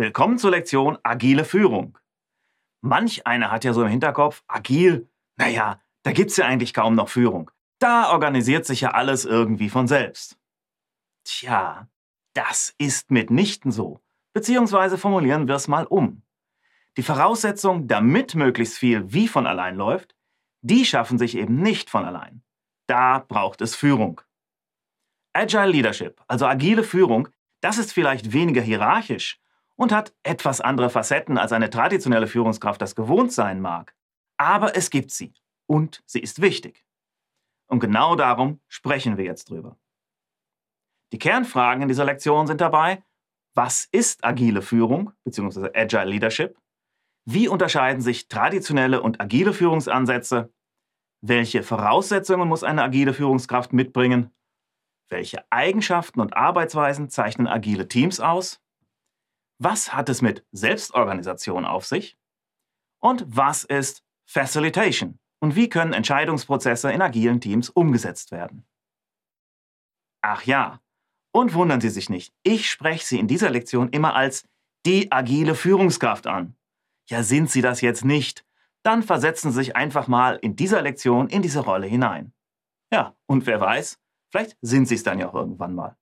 Willkommen zur Lektion Agile Führung. Manch einer hat ja so im Hinterkopf, agil, naja, da gibt's ja eigentlich kaum noch Führung. Da organisiert sich ja alles irgendwie von selbst. Tja, das ist mitnichten so. Beziehungsweise formulieren wir es mal um. Die Voraussetzung, damit möglichst viel wie von allein läuft, die schaffen sich eben nicht von allein. Da braucht es Führung. Agile Leadership, also agile Führung, das ist vielleicht weniger hierarchisch und hat etwas andere Facetten, als eine traditionelle Führungskraft das gewohnt sein mag. Aber es gibt sie und sie ist wichtig. Und genau darum sprechen wir jetzt drüber. Die Kernfragen in dieser Lektion sind dabei, was ist agile Führung bzw. Agile Leadership? Wie unterscheiden sich traditionelle und agile Führungsansätze? Welche Voraussetzungen muss eine agile Führungskraft mitbringen? Welche Eigenschaften und Arbeitsweisen zeichnen agile Teams aus? Was hat es mit Selbstorganisation auf sich? Und was ist Facilitation? Und wie können Entscheidungsprozesse in agilen Teams umgesetzt werden? Ach ja, und wundern Sie sich nicht, ich spreche Sie in dieser Lektion immer als die agile Führungskraft an. Ja, sind Sie das jetzt nicht? Dann versetzen Sie sich einfach mal in dieser Lektion in diese Rolle hinein. Ja, und wer weiß, vielleicht sind Sie es dann ja auch irgendwann mal.